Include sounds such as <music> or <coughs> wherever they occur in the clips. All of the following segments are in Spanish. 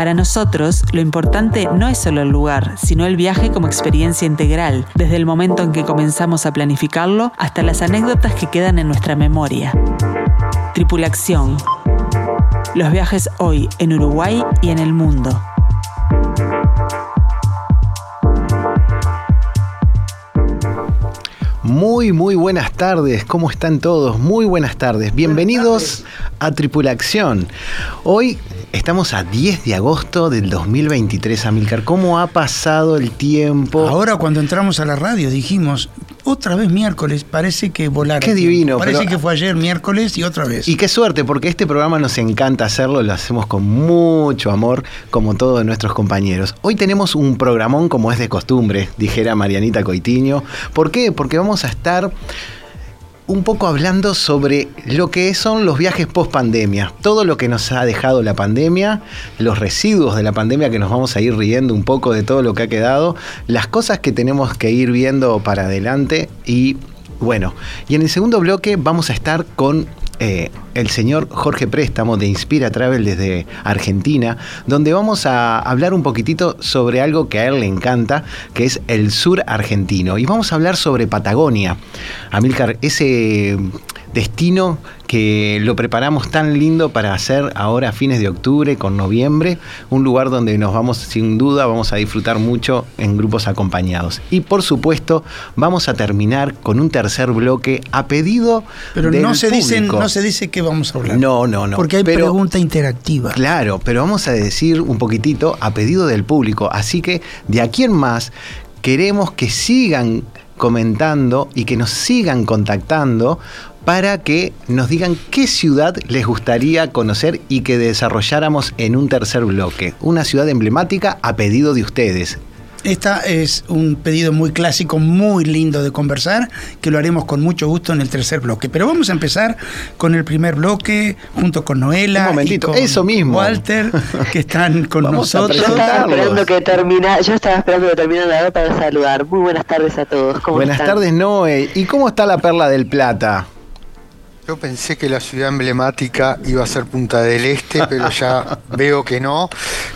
Para nosotros, lo importante no es solo el lugar, sino el viaje como experiencia integral, desde el momento en que comenzamos a planificarlo hasta las anécdotas que quedan en nuestra memoria. Tripulación. Los viajes hoy en Uruguay y en el mundo. Muy, muy buenas tardes. ¿Cómo están todos? Muy buenas tardes. Bienvenidos a Tripulación. Hoy estamos a 10 de agosto del 2023, Amilcar. ¿Cómo ha pasado el tiempo? Ahora cuando entramos a la radio dijimos, otra vez miércoles, parece que volaron. Qué divino. Parece pero- que fue ayer miércoles y otra vez. Y qué suerte, porque este programa nos encanta hacerlo, lo hacemos con mucho amor, como todos nuestros compañeros. Hoy tenemos un programón como es de costumbre, dijera Marianita Coitiño. ¿Por qué? Porque vamos a estar un poco hablando sobre lo que son los viajes post pandemia, todo lo que nos ha dejado la pandemia, los residuos de la pandemia que nos vamos a ir riendo un poco de todo lo que ha quedado, las cosas que tenemos que ir viendo para adelante y bueno, y en el segundo bloque vamos a estar con eh, el señor Jorge Préstamo de Inspira Travel desde Argentina, donde vamos a hablar un poquitito sobre algo que a él le encanta, que es el sur argentino. Y vamos a hablar sobre Patagonia. Amílcar, ese destino que lo preparamos tan lindo para hacer ahora a fines de octubre con noviembre, un lugar donde nos vamos sin duda vamos a disfrutar mucho en grupos acompañados. Y por supuesto, vamos a terminar con un tercer bloque a pedido Pero del no se, dicen, público. no se dice qué vamos a hablar. No, no, no. Porque hay Pero- pregunta interactiva. Claro, pero vamos a decir un poquitito a pedido del público. Así que de aquí en más queremos que sigan comentando y que nos sigan contactando para que nos digan qué ciudad les gustaría conocer y que desarrolláramos en un tercer bloque. Una ciudad emblemática a pedido de ustedes. Esta es un pedido muy clásico, muy lindo de conversar, que lo haremos con mucho gusto en el tercer bloque. Pero vamos a empezar con el primer bloque, junto con Noela. Un momentito, y con eso mismo. Walter, que están <laughs> con Vamos nosotros. Yo estaba esperando que termina, yo estaba esperando que terminara la hora para saludar. Muy buenas tardes a todos. ¿Cómo Buenas están? tardes, Noé. ¿Y cómo está la Perla del Plata? Yo pensé que la ciudad emblemática iba a ser Punta del Este, pero ya <laughs> veo que no.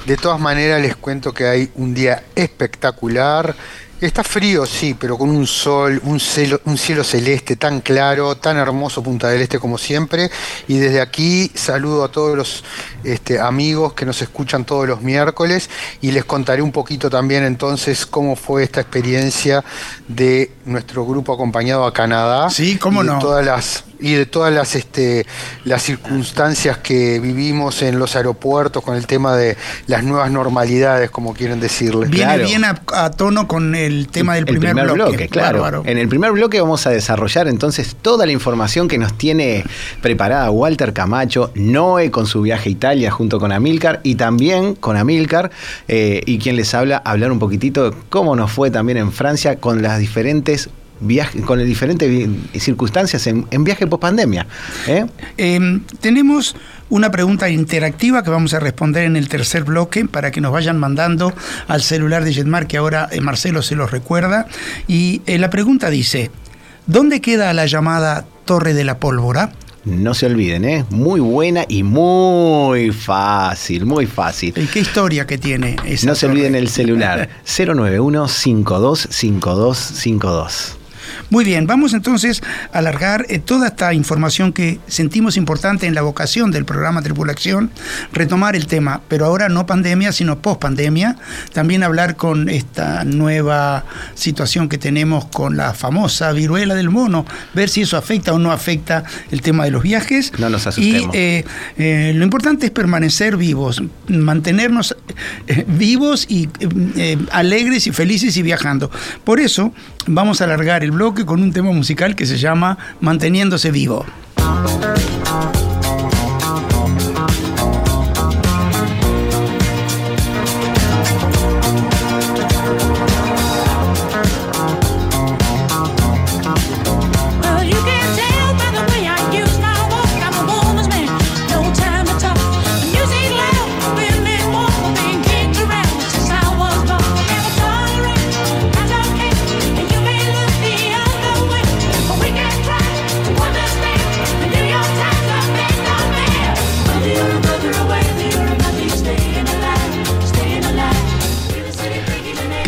De todas maneras les cuento que hay un día espectacular. Está frío, sí, pero con un sol, un cielo, un cielo celeste tan claro, tan hermoso Punta del Este como siempre. Y desde aquí saludo a todos los este, amigos que nos escuchan todos los miércoles y les contaré un poquito también entonces cómo fue esta experiencia de nuestro grupo acompañado a Canadá. Sí, cómo y no. todas las y de todas las este las circunstancias que vivimos en los aeropuertos con el tema de las nuevas normalidades como quieren decirle Viene Claro. bien a, a tono con el tema del el primer, bloque. claro. Bárbaro. En el primer bloque vamos a desarrollar entonces toda la información que nos tiene preparada Walter Camacho, Noé con su viaje a Italia junto con Amilcar y también con Amilcar eh, y quien les habla, hablar un poquitito de cómo nos fue también en Francia con las diferentes viajes, con las diferentes circunstancias en, viaje post pandemia. Eh, tenemos una pregunta interactiva que vamos a responder en el tercer bloque para que nos vayan mandando al celular de Jetmar, que ahora eh, Marcelo se los recuerda. Y la pregunta dice, ¿dónde queda la llamada Torre de la Pólvora? No se olviden, ¿eh? muy buena y muy fácil, muy fácil. ¿Y qué historia que tiene esa No se torre? olviden el celular <laughs> 091 525252. Muy bien, vamos entonces a alargar eh, toda esta información que sentimos importante en la vocación del programa Tripulación, retomar el tema, pero ahora no pandemia, sino post pandemia, también hablar con esta nueva situación que tenemos con la famosa viruela del mono, ver si eso afecta o no afecta el tema de los viajes. No nos Y asustemos. eh, eh, lo importante es permanecer vivos, mantenernos eh, vivos y alegres y felices y viajando. Por eso vamos a alargar el bloque con un tema musical que se llama Manteniéndose vivo.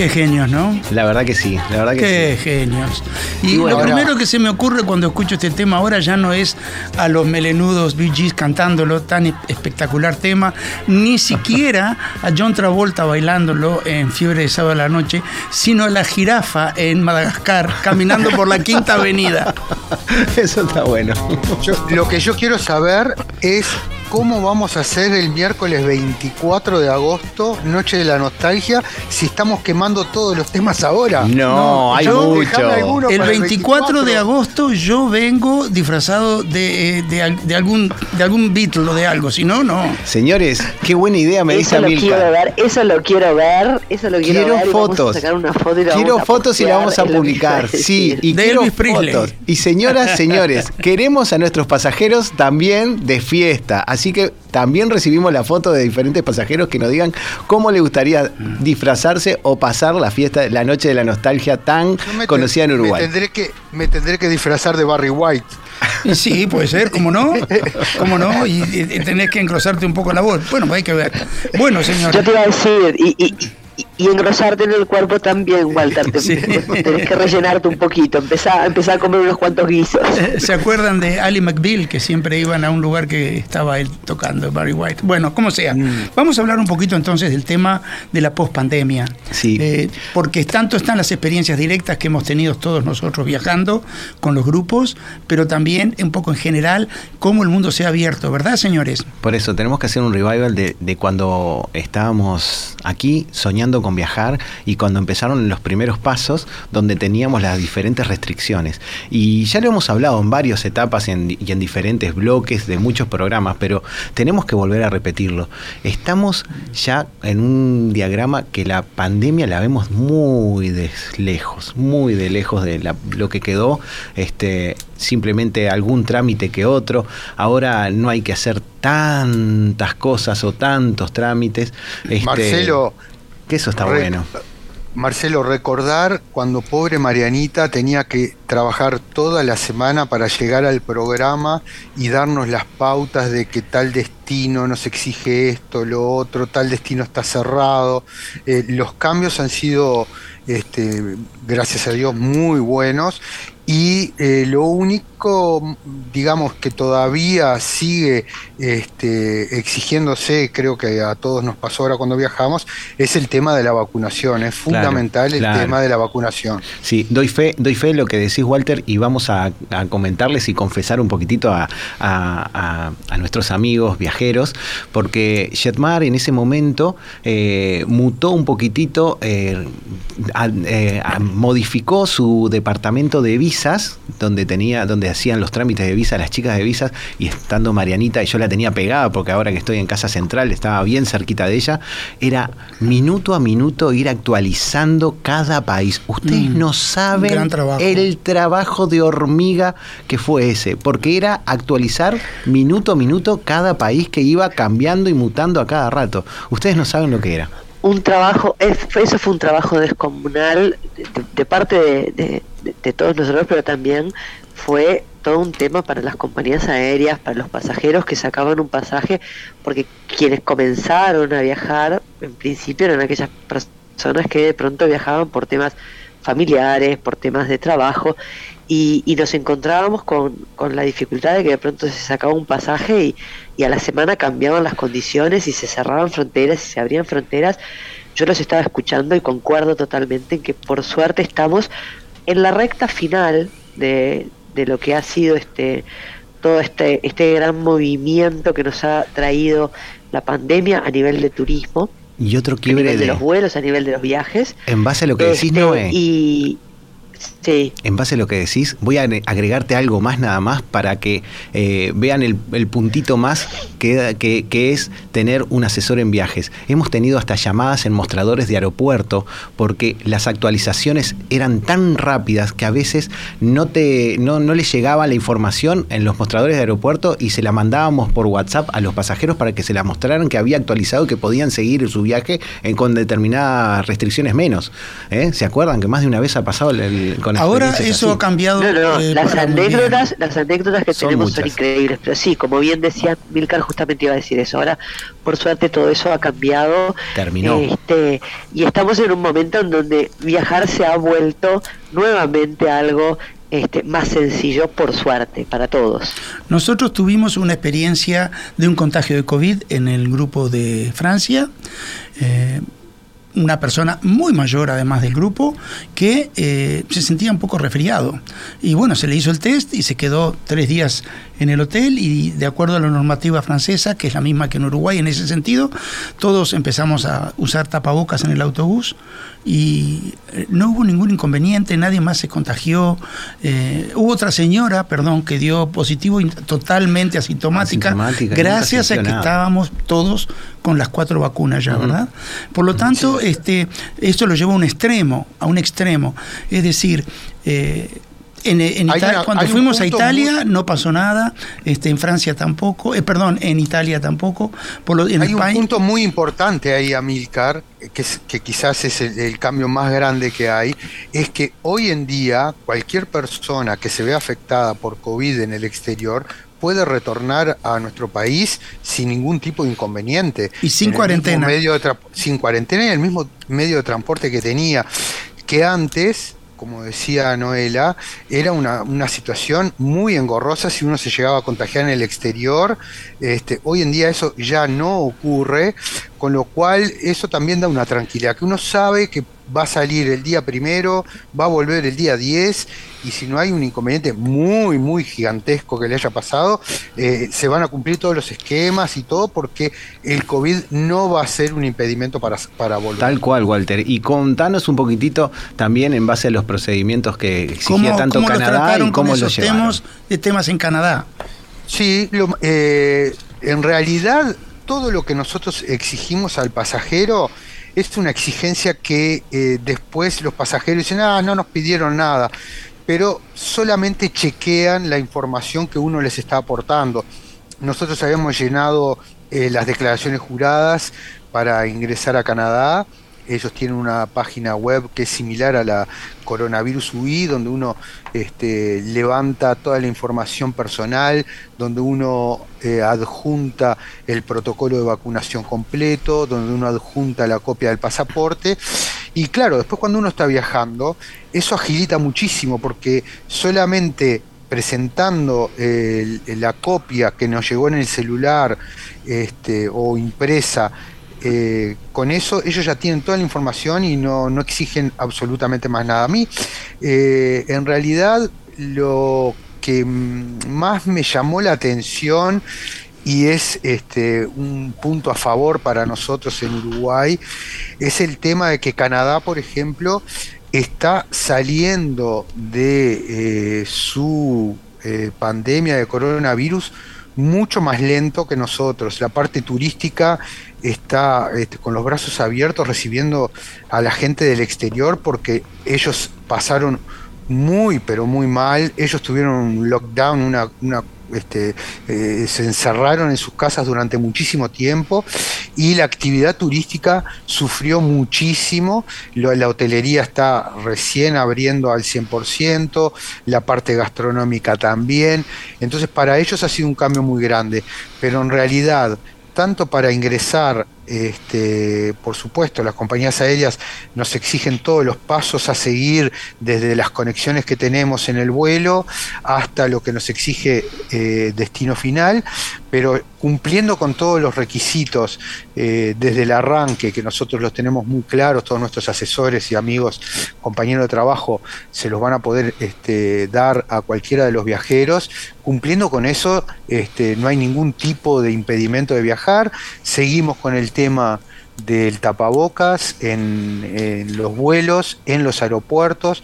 Qué genios, ¿no? La verdad que sí, la verdad que Qué sí. genios. Y, Y bueno, lo ahora- primero que se me ocurre cuando escucho este tema ahora ya no es a los melenudos Bee Gees cantándolo, tan espectacular tema, ni <laughs> siquiera a John Travolta bailándolo en Fiebre de Sábado a la Noche, sino a la jirafa en Madagascar caminando por la Quinta Avenida. <laughs> Eso está bueno. Yo- lo que yo quiero saber es cómo vamos a hacer el miércoles 24 de agosto, Noche de la Nostalgia, si estamos quemando todos los temas ahora. No, No, hay yo- mucho. El para 24 de agosto yo vengo disfrazado de, eh, de al- de algún, de algún Beatle o de algo, si no, no. Señores, qué buena idea me dice Eso lo quiero ver, eso lo quiero ver, eso lo quiero, Quiero ver. vamos a fotos. sacar una foto y la Quiero vamos a fotos y la vamos a publicar. Sí, y De quiero Elvis fotos. Y señoras, señores, <laughs> queremos a nuestros pasajeros también de fiesta. Así que también recibimos la foto de diferentes pasajeros que nos digan cómo les gustaría disfrazarse o pasar la fiesta, la noche de la nostalgia tan conocida en Uruguay. Me tendré, que, me tendré que disfrazar de Barry White. <laughs> Sí, puede ser, ¿cómo no? ¿Cómo no? Y, y- y tenés que engrosarte un poco la voz. Bueno, hay que ver. Bueno, señor. Yo te iba a decir, y, y, y- engrosarte en el cuerpo también, Walter. Te- Sí. <laughs> Tenés que rellenarte un poquito, empezar, empezar a comer unos cuantos guisos. ¿Se acuerdan de Ali McBeal, que siempre iban a un lugar que estaba él tocando, Barry White? Bueno, como sea. Vamos a hablar un poquito entonces del tema de la pospandemia. Sí. Eh, porque tanto están las experiencias directas que hemos tenido todos nosotros viajando con los grupos, pero también un poco en general cómo el mundo se ha abierto, ¿verdad, señores? Por eso tenemos que hacer un revival de, de cuando estábamos aquí soñando con viajar y cuando empezaron los primeros pasos donde teníamos las diferentes restricciones. Y ya lo hemos hablado en varias etapas y en, y en diferentes bloques de muchos programas, pero tenemos que volver a repetirlo. Estamos ya en un diagrama que la pandemia la vemos muy de lejos, muy de lejos de la- lo que quedó, este, simplemente algún trámite que otro. Ahora no hay que hacer tantas cosas o tantos trámites. este, Marcelo, que eso está re- bueno. Marcelo, recordar cuando pobre Marianita tenía que trabajar toda la semana para llegar al programa y darnos las pautas de que tal destino nos exige esto, lo otro, tal destino está cerrado. Eh, los cambios han sido, este, gracias a Dios, muy buenos y eh, lo único, digamos, que todavía sigue este, exigiéndose, creo que a todos nos pasó ahora cuando viajamos, es el tema de la vacunación. Es Claro, fundamental el claro. tema de la vacunación. Sí, doy fe, doy fe de lo que decís, Walter, y vamos a, a comentarles y confesar un poquitito a, a- nuestros amigos viajeros, porque Jetmar en ese momento eh, mutó un poquitito, eh, modificó su departamento de visas, donde tenía, donde hacían los trámites de visa las chicas de visas, y estando Marianita, y yo la tenía pegada, porque ahora que estoy en Casa Central, estaba bien cerquita de ella, era minuto a minuto ir actualizando cada país. Ustedes Mm, no saben trabajo. el trabajo de hormiga que fue ese, porque era actualizar minuto a minuto cada país que iba cambiando y mutando a cada rato. Ustedes no saben lo que era. Un trabajo, eso fue un trabajo descomunal de, parte de- de todos nosotros, pero también fue todo un tema para las compañías aéreas, para los pasajeros que sacaban un pasaje, porque quienes comenzaron a viajar, en principio eran aquellas personas que de pronto viajaban por temas familiares, por temas de trabajo, y, y nos encontrábamos con, con la dificultad de que de pronto se sacaba un pasaje y, y a la semana cambiaban las condiciones y se cerraban fronteras y se abrían fronteras. Yo los estaba escuchando y concuerdo totalmente en que por suerte estamos en la recta final de, de lo que ha sido este todo este, este gran movimiento que nos ha traído la pandemia a nivel de turismo, Y otro a quiebre nivel de de, los vuelos, a nivel de los viajes. en base a lo que decís, Este, Noé. Y sí, En base a lo que decís, voy a agre- agregarte algo más nada más para que eh, vean el, puntito más que, que- es tener un asesor en viajes. Hemos tenido hasta llamadas en mostradores de aeropuerto porque las actualizaciones eran tan rápidas que a veces no, te, no, no les llegaba la información en los mostradores de aeropuerto y se la mandábamos por WhatsApp a los pasajeros para que se la mostraran que había actualizado y que podían seguir su viaje en- con determinadas restricciones menos. ¿eh? ¿Se acuerdan que más de una vez ha pasado el- el, con Ahora eso ha cambiado. Eh, las anécdotas, las anécdotas que tenemos son increíbles, pero sí, como bien decía Milcar, justamente iba a decir eso. Ahora, por suerte, todo eso ha cambiado. Terminó. Este, y estamos en un momento en donde viajar se ha vuelto nuevamente algo este, más sencillo, por suerte, para todos. Nosotros tuvimos una experiencia de un contagio de COVID en el grupo de Francia. Eh, una persona muy mayor además del grupo que eh, se sentía un poco resfriado. Y bueno, se le hizo el test y se quedó tres días en el hotel y de acuerdo a la normativa francesa, que es la misma que en Uruguay en ese sentido, todos empezamos a usar tapabocas en el autobús y eh, no hubo ningún inconveniente, nadie más se contagió. Eh, hubo otra señora, perdón, que dio positivo totalmente asintomática, gracias a que estábamos todos con las cuatro vacunas ya, ¿verdad? Por lo tanto, este, esto lo lleva a un extremo, a un extremo. Es decir, eh, en, cuando fuimos a Italia no pasó nada, este, en Francia tampoco, eh, perdón, en Italia tampoco. Por hay un punto muy importante ahí, Amilcar, que, que quizás es el, cambio más grande que hay, es que hoy en día cualquier persona que se vea afectada por COVID en el exterior puede retornar a nuestro país sin ningún tipo de inconveniente. Y sin cuarentena. Medio sin cuarentena y el mismo medio de transporte que tenía, que antes como decía Noela, era una, situación muy engorrosa si uno se llegaba a contagiar en el exterior. Este, hoy en día eso ya no ocurre, con lo cual eso también da una tranquilidad, que uno sabe que va a salir el día primero, va a volver el día 10 y si no hay un inconveniente muy, muy gigantesco que le haya pasado, eh, se van a cumplir todos los esquemas y todo porque el COVID no va a ser un impedimento para, para volver. Tal cual, Walter. Y contanos un poquitito también en base a los procedimientos que exigía tanto Canadá y cómo los temas, de temas en Canadá. Sí, eh, en realidad todo lo que nosotros exigimos al pasajero es una exigencia que eh, después los pasajeros dicen, ah, no nos pidieron nada, pero solamente chequean la información que uno les está aportando. Nosotros habíamos llenado eh, las declaraciones juradas para ingresar a Canadá ellos tienen una página web que es similar a la Coronavirus UI, donde uno este, levanta toda la información personal, donde uno eh, adjunta el protocolo de vacunación completo, donde uno adjunta la copia del pasaporte. Y claro, después cuando uno está viajando, eso agilita muchísimo porque solamente presentando la copia que nos llegó en el celular este, o impresa eh, con eso ellos ya tienen toda la información y no, exigen absolutamente más nada. A mí, eh, en realidad, lo que más me llamó la atención y es este, un punto a favor para nosotros en Uruguay, es el tema de que Canadá, por ejemplo, está saliendo de eh, su pandemia de coronavirus mucho más lento que nosotros. La parte turística está este, con los brazos abiertos recibiendo a la gente del exterior porque ellos pasaron muy, pero muy mal. Ellos tuvieron un lockdown, una, una este, eh, se encerraron en sus casas durante muchísimo tiempo y la actividad turística sufrió muchísimo. La hotelería está recién abriendo al 100%, la parte gastronómica también. Entonces para ellos ha sido un cambio muy grande, pero en realidad tanto para ingresar este, por supuesto, las compañías aéreas nos exigen todos los pasos a seguir, desde las conexiones que tenemos en el vuelo hasta lo que nos exige eh, destino final, pero cumpliendo con todos los requisitos eh, desde el arranque, que nosotros los tenemos muy claros, todos nuestros asesores y amigos, compañeros de trabajo, se los van a poder este, dar a cualquiera de los viajeros. Cumpliendo con eso, este, no hay ningún tipo de impedimento de viajar. Seguimos con el tema del tapabocas en, los vuelos, en los aeropuertos.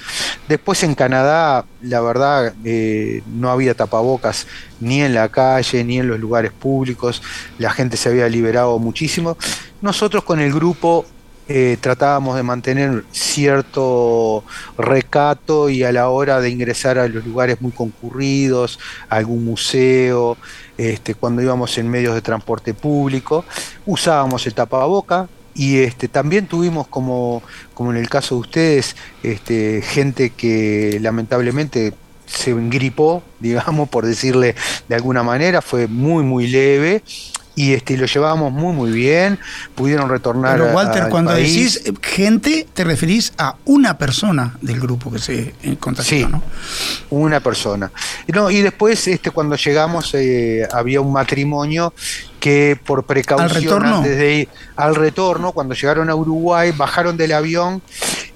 Después en Canadá, la verdad, eh, no había tapabocas ni en la calle, ni en los lugares públicos. La gente se había liberado muchísimo. Nosotros con el grupo eh, tratábamos de mantener cierto recato y a la hora de ingresar a los lugares muy concurridos, a algún museo, este, cuando íbamos en medios de transporte público, usábamos el tapaboca, y este, también tuvimos como, como en el caso de ustedes, este, gente que lamentablemente se engripó, <laughs> digamos, por decirle de alguna manera, fue muy, muy leve y este lo llevábamos muy muy bien, pudieron retornar. Pero Walter, cuando decís gente, te referís a una persona del grupo que se eh, contactó, sí, ¿no? Una persona. No, y después, este, cuando llegamos, eh, había un matrimonio que por precaución ¿Al retorno? antes de ir al retorno, cuando llegaron a Uruguay, bajaron del avión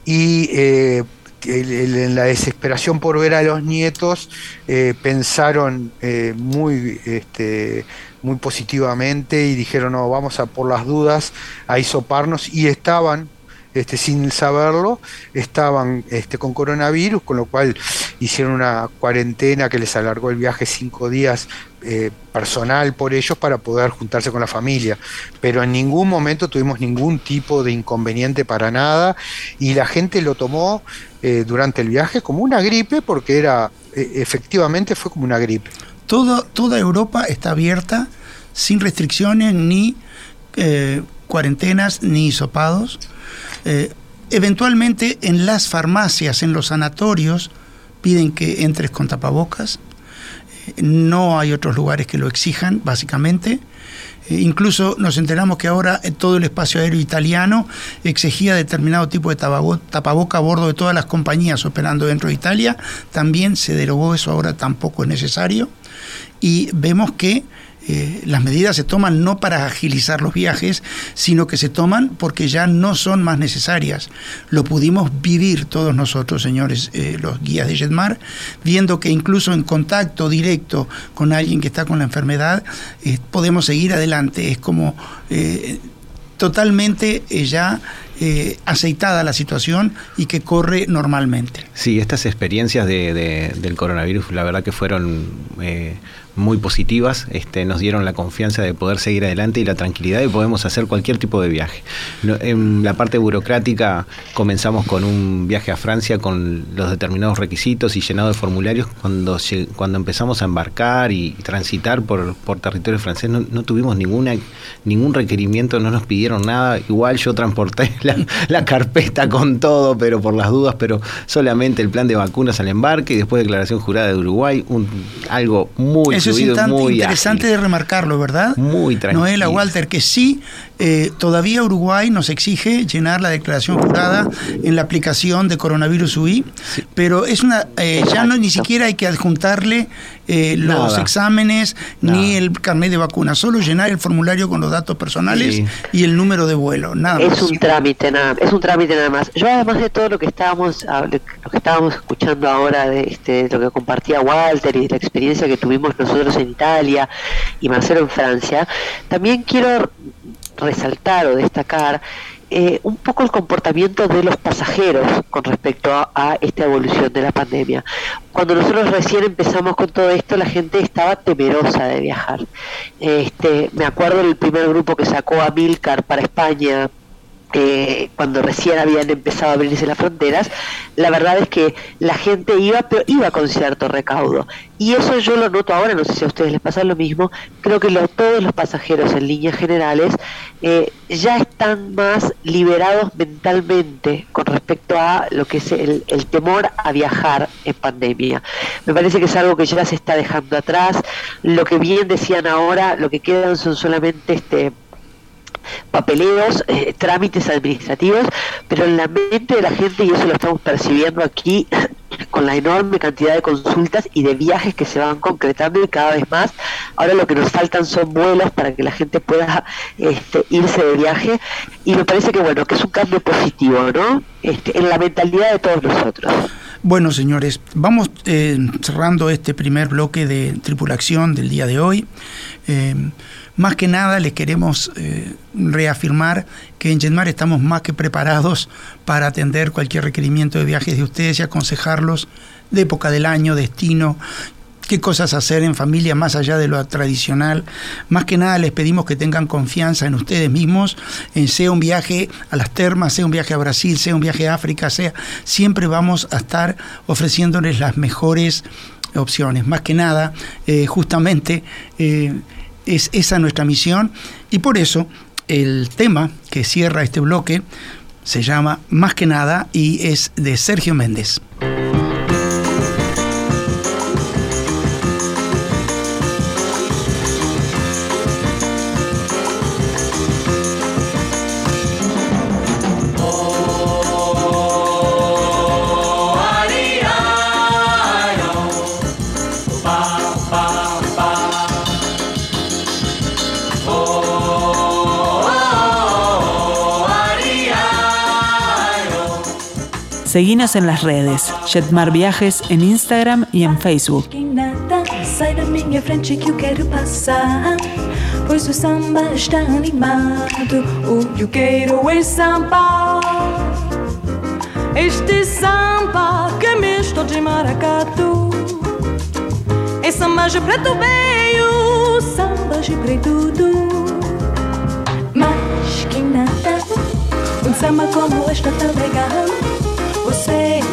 y eh, en la desesperación por ver a los nietos, eh, pensaron eh, muy, este, muy positivamente y dijeron, no, vamos a por las dudas a hisoparnos y estaban este, sin saberlo, estaban este, con coronavirus, con lo cual hicieron una cuarentena que les alargó el viaje cinco días eh, personal por ellos para poder juntarse con la familia. Pero en ningún momento tuvimos ningún tipo de inconveniente para nada y la gente lo tomó eh, durante el viaje como una gripe porque era, eh, efectivamente fue como una gripe. Toda Europa está abierta sin restricciones ni cuarentenas ni hisopados. eventualmente en las farmacias, en los sanatorios, piden que entres con tapabocas. No hay otros lugares que lo exijan, básicamente. Eh, incluso nos enteramos que ahora todo el espacio aéreo italiano exigía determinado tipo de tapaboca a bordo de todas las compañías operando dentro de Italia. También se derogó eso, ahora tampoco es necesario. Y vemos que eh, las medidas se toman no para agilizar los viajes, sino que se toman porque ya no son más necesarias. Lo pudimos vivir todos nosotros, señores, eh, los guías de Jetmar, viendo que incluso en contacto directo con alguien que está con la enfermedad, eh, podemos seguir adelante. Es como totalmente ya aceitada la situación y que corre normalmente. Sí, estas experiencias del coronavirus, la verdad que fueron muy positivas, este, nos dieron la confianza de poder seguir adelante y la tranquilidad de podemos hacer cualquier tipo de viaje. en la parte burocrática comenzamos con un viaje a Francia con los determinados requisitos y llenado de formularios. Cuando, cuando empezamos a embarcar y transitar por, por territorio francés no, tuvimos ninguna, ningún requerimiento, no nos pidieron nada. Igual yo transporté <laughs> la, carpeta con todo, pero por las dudas, pero solamente el plan de vacunas al embarque y después declaración jurada de Uruguay, un, algo muy eso es interesante de remarcarlo, ¿verdad? Muy tranquilo. Noela, Walter, que sí, eh, todavía Uruguay nos exige llenar la declaración jurada en la aplicación de coronavirus UI, pero es una eh, ya no ni siquiera hay que adjuntarle eh, los exámenes ni el carnet de vacuna, solo llenar el formulario con los datos personales y el número de vuelo, nada es un trámite nada, es un trámite nada más. Yo además de todo lo que estábamos lo que estábamos escuchando ahora de este lo que compartía Walter y de la experiencia que tuvimos nosotros en Italia y Marcelo en Francia, también quiero resaltar o destacar eh, un poco el comportamiento de los pasajeros con respecto a, esta evolución de la pandemia. Cuando nosotros recién empezamos con todo esto, la gente estaba temerosa de viajar. Este, me acuerdo del primer grupo que sacó a Milcar para España eh, cuando recién habían empezado a abrirse las fronteras, la verdad es que la gente iba, pero iba con cierto recaudo. Y eso yo lo noto ahora, no sé si a ustedes les pasa lo mismo, creo que todos los pasajeros en líneas generales eh, ya están más liberados mentalmente con respecto a lo que es el, el temor a viajar en pandemia. Me parece que es algo que ya se está dejando atrás. Lo que bien decían ahora, lo que quedan son solamente este papeleos, eh, trámites administrativos, pero en la mente de la gente, y eso lo estamos percibiendo aquí, <coughs> con la enorme cantidad de consultas y de viajes que se van concretando y cada vez más, ahora lo que nos faltan son vuelos para que la gente pueda este, irse de viaje y me parece que bueno, que es un cambio positivo, ¿no? Este, en la mentalidad de todos nosotros. Bueno, señores, vamos eh, cerrando este primer bloque de tripulación del día de hoy. Eh, más que nada les queremos eh, reafirmar que en Genmar estamos más que preparados para atender cualquier requerimiento de viajes de ustedes y aconsejarlos de época del año, destino, qué cosas hacer en familia más allá de lo tradicional. Más que nada les pedimos que tengan confianza en ustedes mismos, en sea un viaje a las termas, sea un viaje a Brasil, sea un viaje a África, sea, siempre vamos a estar ofreciéndoles las mejores opciones. Más que nada, eh, justamente... Eh, es esa nuestra misión y por eso el tema que cierra este bloque se llama Más que nada y es de Sergio Méndez. Seguinos en las redes, Jetmar Viajes en Instagram y en Facebook. Sai da minha frente que eu quero passar. Pois o samba está animado eu quero é Este samba que misto de maracatu É samba de preto veio Samba de preto Mas que nada Um samba como este tão legal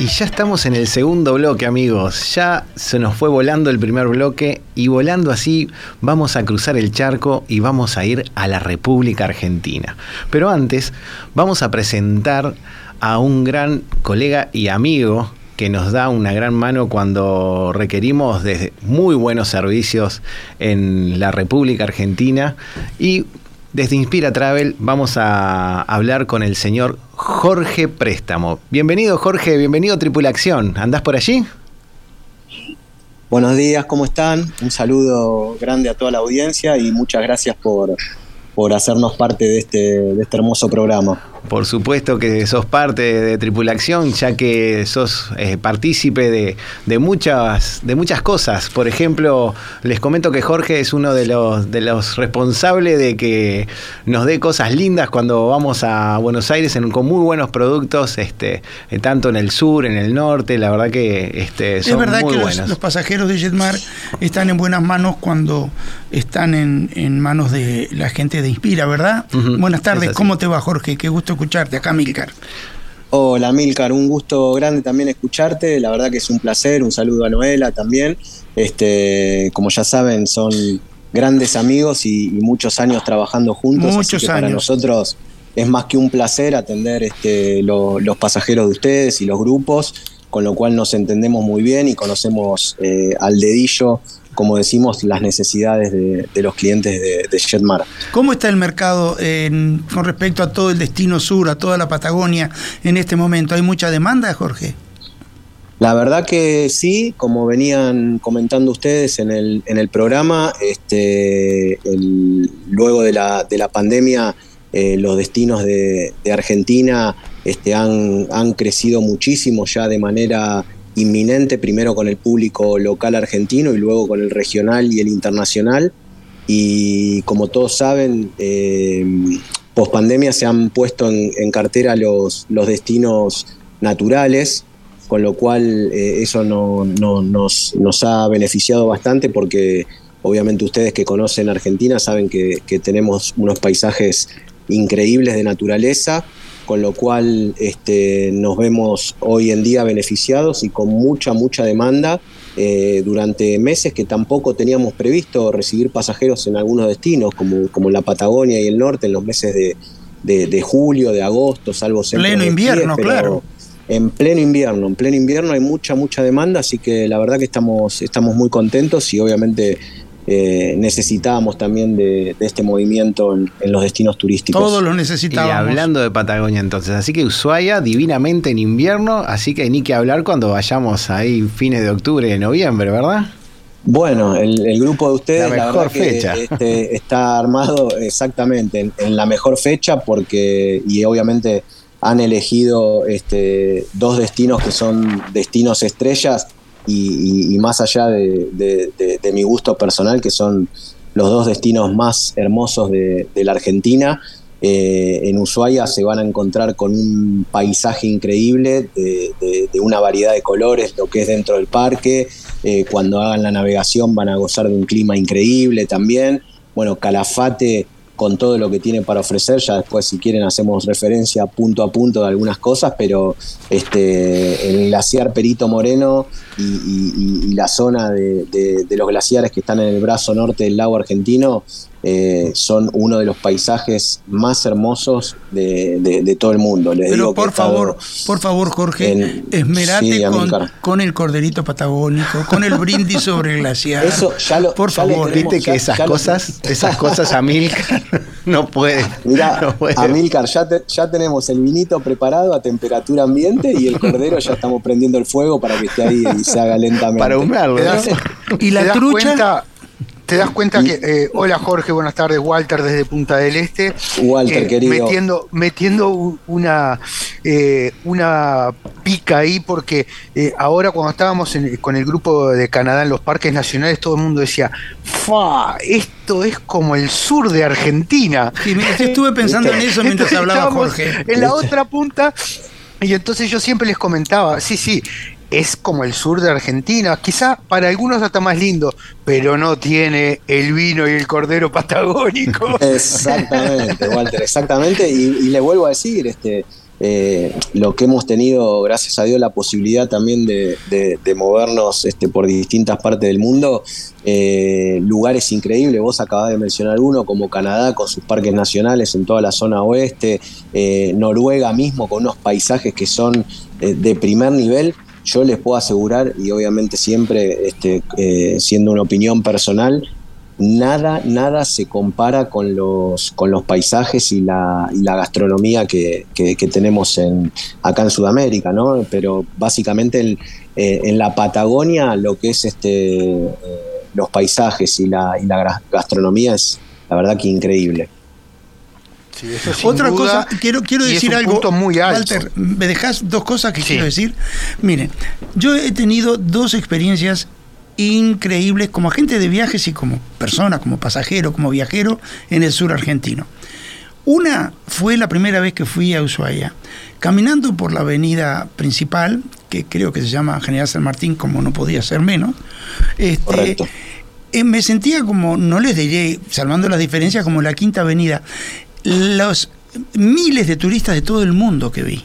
Y ya estamos en el segundo bloque, amigos. Ya se nos fue volando el primer bloque y volando así vamos a cruzar el charco y vamos a ir a la República Argentina. Pero antes vamos a presentar a un gran colega y amigo que nos da una gran mano cuando requerimos de muy buenos servicios en la República Argentina y desde Inspira Travel vamos a hablar con el señor Jorge Préstamo. Bienvenido Jorge, bienvenido a Tripulación. ¿Andás por allí? Buenos días, ¿cómo están? Un saludo grande a toda la audiencia y muchas gracias por, por hacernos parte de este, de este hermoso programa. Por supuesto que sos parte de Tripulación, ya que sos eh, partícipe de, de, muchas, de muchas cosas. Por ejemplo, les comento que Jorge es uno de los, de los responsables de que nos dé cosas lindas cuando vamos a Buenos Aires en, con muy buenos productos, este, eh, tanto en el sur, en el norte. La verdad que este, son es verdad muy que buenos. Los, los, pasajeros de Jetmar están en buenas manos cuando están en, en manos de la gente de Inspira, ¿verdad? Uh -huh. Buenas tardes, ¿cómo te va Jorge? Qué gusto escucharte acá, Milcar. Hola, Milcar, un gusto grande también escucharte. La verdad que es un placer. Un saludo a Noela también. Este, como ya saben, son grandes amigos y, y muchos años trabajando juntos. Muchos así que años. Para nosotros es más que un placer atender este, lo, los pasajeros de ustedes y los grupos, con lo cual nos entendemos muy bien y conocemos eh, al dedillo como decimos, las necesidades de, de los clientes de, de, Jetmar. ¿Cómo está el mercado en, con respecto a todo el destino sur, a toda la Patagonia en este momento? ¿Hay mucha demanda, Jorge? La verdad que sí, como venían comentando ustedes en el, en el programa, este, el, luego de la, de la pandemia, eh, los destinos de, de Argentina este, han, han crecido muchísimo ya de manera inminente, primero con el público local argentino y luego con el regional y el internacional. Y como todos saben, eh, post pandemia se han puesto en, cartera los, los, destinos naturales, con lo cual eh, eso no, no, nos, nos, ha beneficiado bastante porque obviamente ustedes que conocen Argentina saben que, que tenemos unos paisajes increíbles de naturaleza con lo cual este, nos vemos hoy en día beneficiados y con mucha, mucha demanda eh, durante meses que tampoco teníamos previsto recibir pasajeros en algunos destinos, como, como la Patagonia y el norte, en los meses de, de, de julio, de agosto, salvo Pleno invierno, pies, claro. En pleno invierno, en pleno invierno hay mucha, mucha demanda, así que la verdad que estamos, estamos muy contentos y obviamente eh, necesitábamos también de, de este movimiento en, en, los destinos turísticos. Todos lo necesitábamos. Y hablando de Patagonia entonces, así que Ushuaia divinamente en invierno, así que ni que hablar cuando vayamos ahí fines de octubre, de noviembre, ¿verdad? Bueno, el, el grupo de ustedes la la mejor verdad fecha. Que, este, está armado exactamente en, en, la mejor fecha porque y obviamente han elegido este, dos destinos que son destinos estrellas y, más allá de, mi gusto personal, que son los dos destinos más hermosos de, la Argentina. eh, en Ushuaia se van a encontrar con un paisaje increíble de una variedad de colores, lo que es dentro del parque. Eh, cuando hagan la navegación van a gozar de un clima increíble también. Bueno, Calafate con todo lo que tiene para ofrecer, ya después si quieren hacemos referencia punto a punto de algunas cosas, pero este, el glaciar Perito Moreno y, la zona de los glaciares que están en el brazo norte del lago argentino eh, son uno de los paisajes más hermosos de, de- de todo el mundo. Les Pero digo por favor, por favor, Jorge, en- esmerate Sí, con, el corderito patagónico, con el brindis sobre el glaciar. Eso ya lo- por ya favor. Viste que ya- esas ya lo- cosas, esas cosas a Milcar <laughs> no puede. Mirá, no puede. Amílcar, ya, te- ya tenemos el vinito preparado a temperatura ambiente y el cordero ya estamos prendiendo el fuego para que esté ahí y se haga lentamente. Para humearlo. ¿Te ¿no? ¿Y la trucha? Te das cuenta que, eh, hola Jorge, buenas tardes, Walter desde Punta del Este. Walter, Eh, querido. Metiendo, metiendo una, eh, una pica ahí, porque eh, ahora cuando estábamos en- con el grupo de Canadá en los parques nacionales, todo el mundo decía, ¡Fa! Esto es como el sur de Argentina. Sí, mira, yo estuve pensando en eso mientras Entonces hablaba Jorge. En la otra punta, y entonces yo siempre les comentaba, sí, sí, es como el sur de Argentina, quizá para algunos hasta más lindo, pero no tiene el vino y el cordero <laughs> patagónico. <laughs> Exactamente, Walter, exactamente. Y, le vuelvo a decir, este, eh, lo que hemos tenido, gracias a Dios, la posibilidad también de, de- de movernos este, por distintas partes del mundo, eh, lugares increíbles. Vos acabás de mencionar uno, como Canadá, con sus parques nacionales en toda la zona oeste, eh, Noruega mismo, con unos paisajes que son de primer nivel. Yo les puedo asegurar, y obviamente siempre este, eh, siendo una opinión personal, nada, nada se compara con los, con los paisajes y la, y la gastronomía que, que- tenemos en, acá en Sudamérica, ¿no? Pero básicamente en, eh, en la Patagonia lo que es este, eh, los paisajes y la, y la gastronomía es la verdad que increíble. Sí, eso sin Otra duda, cosa, quiero, quiero decir un algo. punto muy alto. Walter, ¿me dejas dos cosas que Sí. quiero decir? Miren, yo he tenido dos experiencias increíbles como agente de viajes y como persona, como pasajero, como viajero en el sur argentino. Una fue la primera vez que fui a Ushuaia, caminando por la avenida principal, que creo que se llama General San Martín, como no podía ser menos. Este, Correcto. eh, me sentía como, no les diré, salvando las diferencias, como la Quinta Avenida. Los miles de turistas de todo el mundo que vi.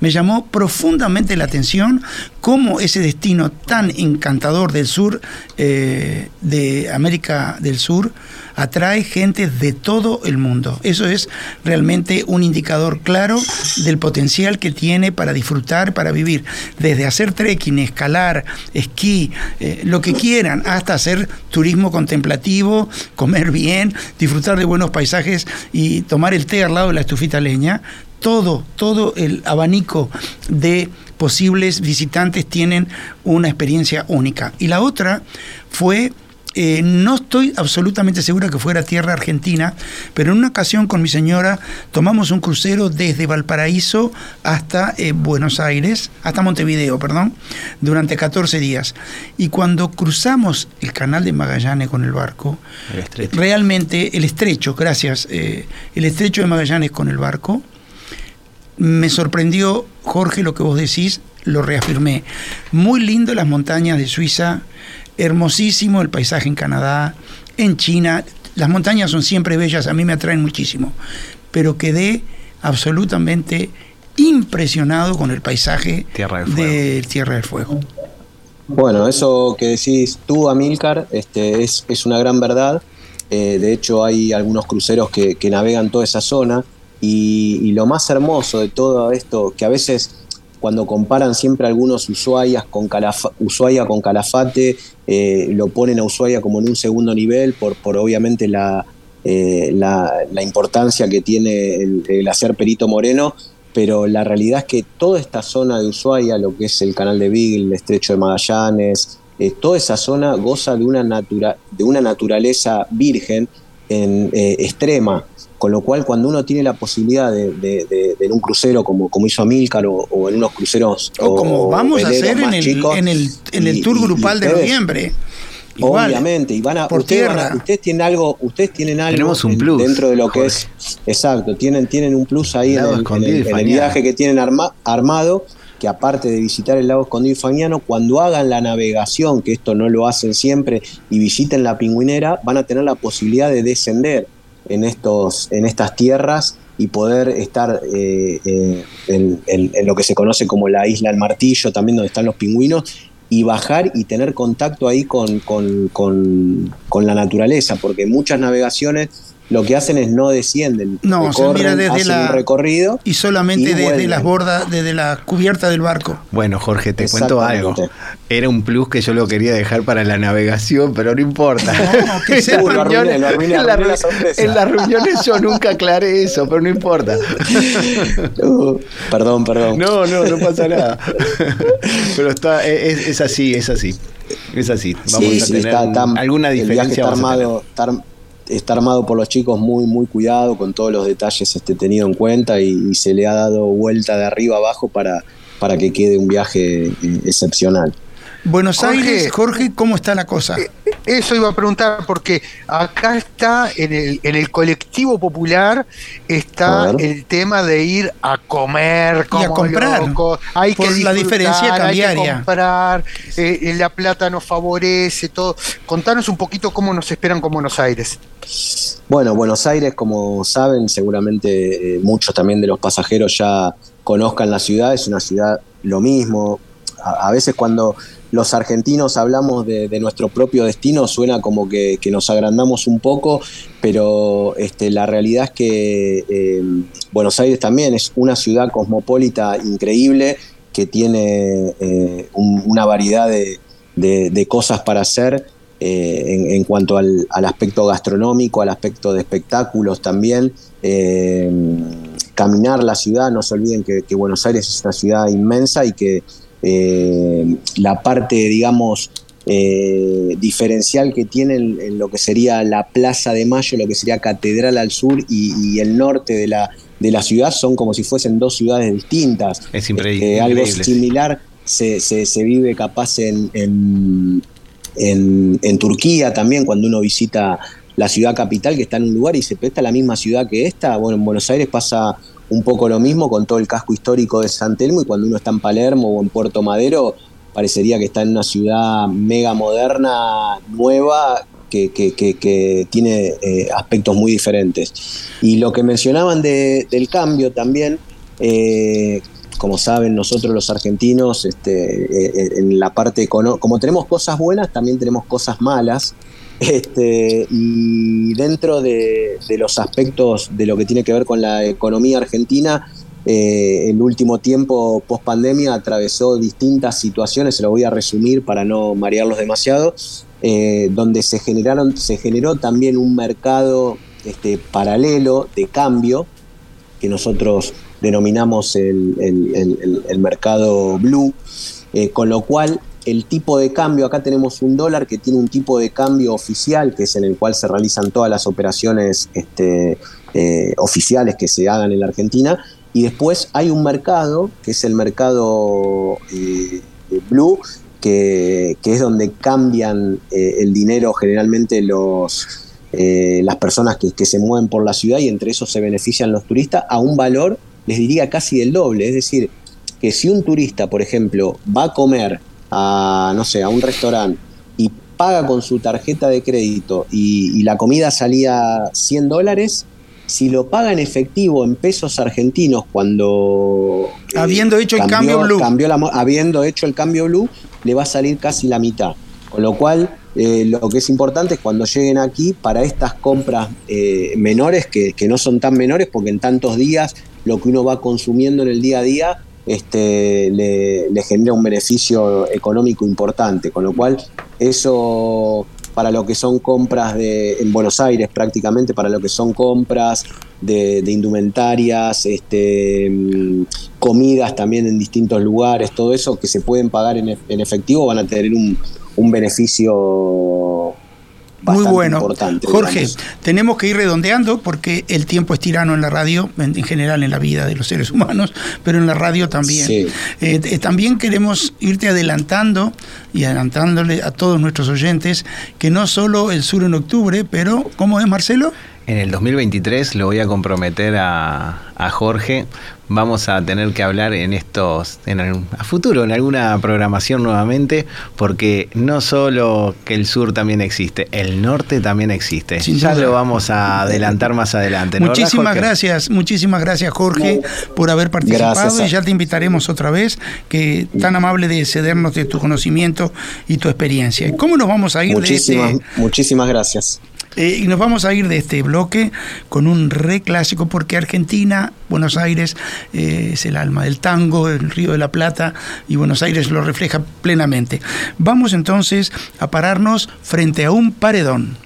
Me llamó profundamente la atención cómo ese destino tan encantador del sur, eh, de América del Sur, atrae gente de todo el mundo. Eso es realmente un indicador claro del potencial que tiene para disfrutar, para vivir. Desde hacer trekking, escalar, esquí, eh, lo que quieran, hasta hacer turismo contemplativo, <laughs> comer bien, disfrutar de buenos paisajes y tomar el té al lado de la estufita leña todo, todo el abanico de posibles visitantes tienen una experiencia única. Y la otra fue, eh, no estoy absolutamente segura que fuera tierra argentina, pero en una ocasión con mi señora tomamos un crucero desde Valparaíso hasta eh, Buenos Aires, hasta Montevideo, perdón, durante 14 días. Y cuando cruzamos el canal de Magallanes con el barco, El realmente el estrecho, gracias, eh, el estrecho de Magallanes con el barco, me sorprendió, Jorge, lo que vos decís, lo reafirmé. Muy lindo las montañas de Suiza, hermosísimo el paisaje en Canadá, en China. Las montañas son siempre bellas, a mí me atraen muchísimo. Pero quedé absolutamente impresionado con el paisaje Tierra del Fuego. de Tierra del Fuego. Bueno, eso que decís tú, Amílcar, este, es, es una gran verdad. Eh, de hecho, hay algunos cruceros que, que navegan toda esa zona. Y, y lo más hermoso de todo esto, que a veces cuando comparan siempre algunos Ushuaias con Calafa- Ushuaia con Calafate, eh, lo ponen a Ushuaia como en un segundo nivel por, por obviamente la, eh, la, importancia que tiene el, glaciar Perito Moreno, pero la realidad es que toda esta zona de Ushuaia, lo que es el canal de Beagle, el estrecho de Magallanes, eh, toda esa zona goza de una, natura, de una naturaleza virgen en, extrema, con lo cual cuando uno tiene la posibilidad de, de- de- de en un crucero como, como hizo Amílcar o, o en unos cruceros O como vamos a hacer en el, chicos, en el, en el y- tour y- y grupal de ustedes- noviembre. Igual, Obviamente, y van a, por ustedes, van a- tierra. ustedes tienen algo, ustedes tienen algo Tenemos un plus, dentro de lo que es, exacto, tienen, tienen un plus ahí en el, en el- en viaje que tienen arma- armado, que aparte de visitar el lago Escondido y Fañano, cuando hagan la navegación, que esto no lo hacen siempre, y visiten la pingüinera, van a tener la posibilidad de descender en, estos, en estas tierras y poder estar eh, eh, en, lo que se conoce como la isla del martillo, también donde están los pingüinos, y bajar y tener contacto ahí con- con- con la naturaleza, porque muchas navegaciones lo que hacen es no descienden, No, se mira desde hacen la- un recorrido. Y solamente Y desde las bordas, desde la cubierta del barco. Bueno, Jorge, te cuento algo. Era un plus que yo lo quería dejar para la navegación, pero no importa. No, que <laughs> En las reuniones- en la en las yo nunca aclaré eso, pero no importa. Uh, perdón, perdón. No, no, no pasa nada. <laughs> Pero está, es, es así, es así. Es así. Vamos Sí, a sí, tener está- está- alguna el viaje diferencia. está vamos a tener. Está armado por los chicos muy, muy cuidado, con todos los detalles este, tenido en cuenta y, y se le ha dado vuelta de arriba abajo para, para que quede un viaje eh, excepcional. Buenos Jorge. Aires, Jorge, ¿cómo está la cosa? Eso iba a preguntar porque acá está en el, en el colectivo popular está el tema de ir a comer como Y a comprar, locos. Hay por que la diferencia hay que cambiaria. comprar, eh, eh, la plata nos favorece, todo. Contanos un poquito cómo nos esperan con Buenos Aires. Bueno, Buenos Aires, como saben, seguramente eh, muchos también de los pasajeros ya conozcan la ciudad, es una ciudad lo mismo. A, a veces cuando los argentinos hablamos de, nuestro propio destino suena como que, nos agrandamos un poco, pero este, la realidad es que eh, Buenos Aires también es una ciudad cosmopolita increíble que tiene eh, un- una variedad de, cosas para hacer eh, en, cuanto al, aspecto gastronómico, al aspecto de espectáculos también. caminar la ciudad, no se olviden que, que Buenos Aires es una ciudad inmensa y que eh, la parte, digamos, eh, diferencial que tiene en, lo que sería la Plaza de Mayo, lo que sería Catedral al sur y, y el norte de la, de la ciudad son como si fuesen dos ciudades distintas. Es increíble. Este, algo increíble. similar se, se- se vive capaz en, en, en- en Turquía también, cuando uno visita la ciudad capital, que está en un lugar y se presta la misma ciudad que esta. Bueno, en Buenos Aires pasa un poco lo mismo con todo el casco histórico de San Telmo y cuando uno está en Palermo o en Puerto Madero, parecería que está en una ciudad mega moderna, nueva, que, que- tiene eh, aspectos muy diferentes. Y lo que mencionaban de- del cambio también, eh, como saben nosotros los argentinos, este, eh, en la parte como tenemos cosas buenas, también tenemos cosas malas. Este, y dentro de, los aspectos de lo que tiene que ver con la economía argentina, eh, el último tiempo post pandemia atravesó distintas situaciones, se lo voy a resumir para no marearlos demasiado, eh, donde se generaron, se generó también un mercado este, paralelo de cambio, que nosotros denominamos el- el mercado blue, eh, con lo cual el tipo de cambio, acá tenemos un dólar que tiene un tipo de cambio oficial, que es en el cual se realizan todas las operaciones este, eh, oficiales que se hagan en la Argentina, y después hay un mercado, que es el mercado eh, blue, que, que es donde cambian eh, el dinero generalmente los, las personas que, que se mueven por la ciudad y entre esos se benefician los turistas a un valor, les diría casi del doble. Es decir, que si un turista, por ejemplo, va a comer a, no sé, a un restaurante y paga con su tarjeta de crédito y, y la comida salía 100 dólares, si lo paga en efectivo en pesos argentinos cuando... eh, Habiendo hecho el cambio blue. cambió la habiendo hecho el cambio blue, le va a salir casi la mitad. Con lo cual, eh, lo que es importante es cuando lleguen aquí, para estas compras eh, menores, que, que no son tan menores, porque en tantos días lo que uno va consumiendo en el día a día este, le, genera un beneficio económico importante. Con lo cual, eso para lo que son compras de, en Buenos Aires prácticamente, para lo que son compras de, indumentarias, este, comidas también en distintos lugares, todo eso que se pueden pagar en, en efectivo van a tener un beneficio Muy bueno. importante. Jorge, digamos. tenemos que ir redondeando porque el tiempo es tirano en la radio, en, en general en la vida de los seres humanos, pero en la radio también. Sí. Eh, eh, también queremos irte adelantando y adelantándole a todos nuestros oyentes que no solo el sur en octubre, pero ¿cómo es Marcelo? En el 2023 lo voy a comprometer a, a Jorge. Vamos a tener que hablar en estos, en algún- a futuro, en alguna programación nuevamente, porque no solo que el sur también existe, el norte también existe. Sin ya duda. lo vamos a adelantar más adelante. ¿no, verdad, Muchísimas gracias, muchísimas gracias Jorge por haber participado Gracias y ya te invitaremos otra vez, que tan amable de cedernos de tu conocimiento y tu experiencia. ¿Cómo nos vamos a ir Muchísimas, de este, muchísimas gracias. Eh, y nos vamos a ir de este bloque con un re clásico porque Argentina, Buenos Aires eh, es el alma del tango, el Río de la Plata y Buenos Aires lo refleja plenamente. Vamos entonces a pararnos frente a un paredón.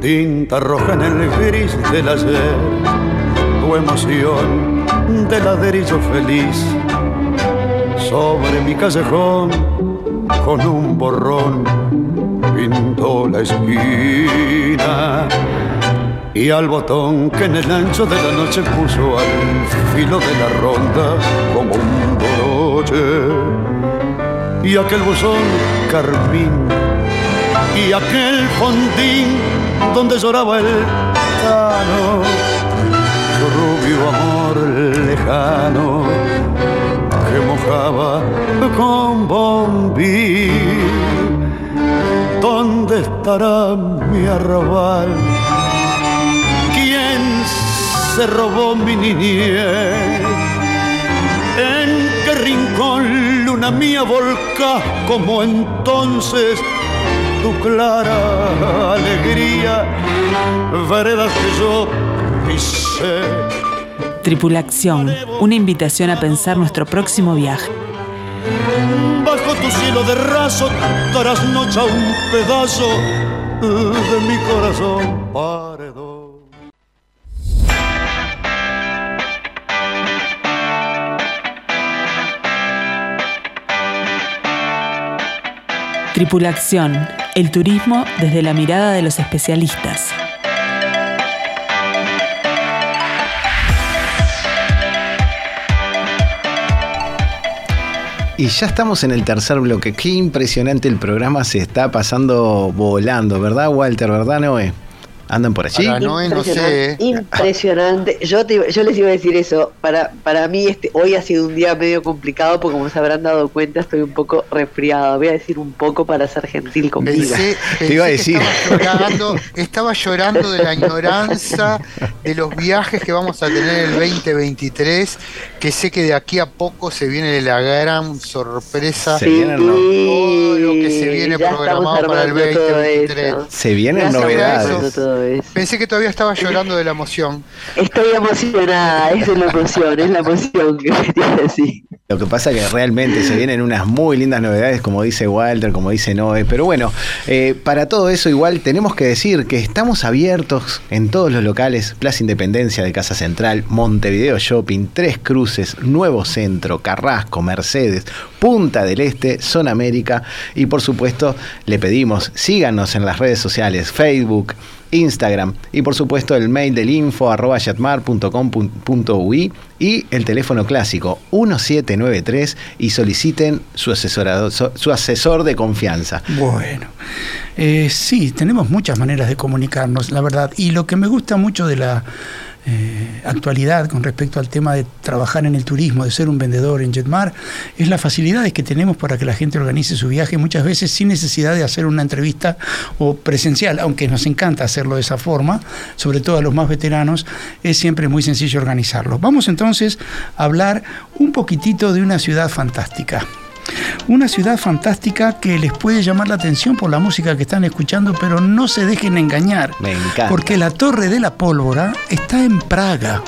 Tinta roja en el gris del ayer, tu emoción de ladrillo feliz, sobre mi callejón con un borrón pintó la esquina. Y al botón que en el ancho de la noche puso al filo de la ronda como un broche. Y aquel buzón carmín y aquel fondín donde lloraba el tano, su rubio amor lejano que mojaba con bombín. ¿Dónde estará mi arrabal? ¿Quién se robó mi niñez? ¿En qué rincón, luna mía, volcás como entonces tu clara alegría? Veredas que yo pisé. Tripulación, una invitación a pensar nuestro próximo viaje. Bajo tu cielo de raso darás noche a un pedazo de mi corazón paredón. Tripulación, el turismo desde la mirada de los especialistas. Y ya estamos en el tercer bloque. Qué impresionante el programa se está pasando volando, ¿verdad, Walter? ¿Verdad, Noé? ¿Andan por allí? Para Noé no sé. Impresionante, impresionante. Yo, te iba- yo les iba a decir eso. Para, para mí este, hoy ha sido un día medio complicado porque como se habrán dado cuenta estoy un poco resfriado. Voy a decir un poco para ser gentil conmigo. Pensé, Te iba a decir. Estaba llorando, estaba llorando de la ignorancia de los viajes que vamos a tener el 2023, que sé que de aquí a poco se viene la gran sorpresa. Se vienen, ¿no? Todo lo que se viene ya programado para el armando todo 2023. eso. Se vienen novedades. Armando todo eso. Pensé que todavía estaba llorando de la emoción. Estoy emocionada, esa es la emoción, es la emoción que quería decir. Lo que pasa es que realmente se vienen unas muy lindas novedades, como dice Walter, como dice Noé. Pero bueno, eh, para todo eso igual tenemos que decir que estamos abiertos en todos los locales, Plaza Independencia de Casa Central, Montevideo Shopping, Tres Cruces, Nuevo Centro, Carrasco, Mercedes, Punta del Este, Zona América y por supuesto le pedimos síganos en las redes sociales, Facebook, Instagram y por supuesto el mail del info arroba yatmar.com.ui y el teléfono clásico 1793 y soliciten su, asesorado- su, asesor de confianza. Bueno, eh, sí, tenemos muchas maneras de comunicarnos, la verdad. Y lo que me gusta mucho de la eh, actualidad con respecto al tema de trabajar en el turismo, de ser un vendedor en Jetmar, es las facilidades que tenemos para que la gente organice su viaje, muchas veces sin necesidad de hacer una entrevista o presencial, aunque nos encanta hacerlo de esa forma, sobre todo a los más veteranos, es siempre muy sencillo organizarlo. Vamos entonces a hablar un poquitito de una ciudad fantástica. Una ciudad fantástica que les puede llamar la atención por la música que están escuchando, pero no se dejen engañar. Me encanta. Porque la Torre de la Pólvora está en Praga.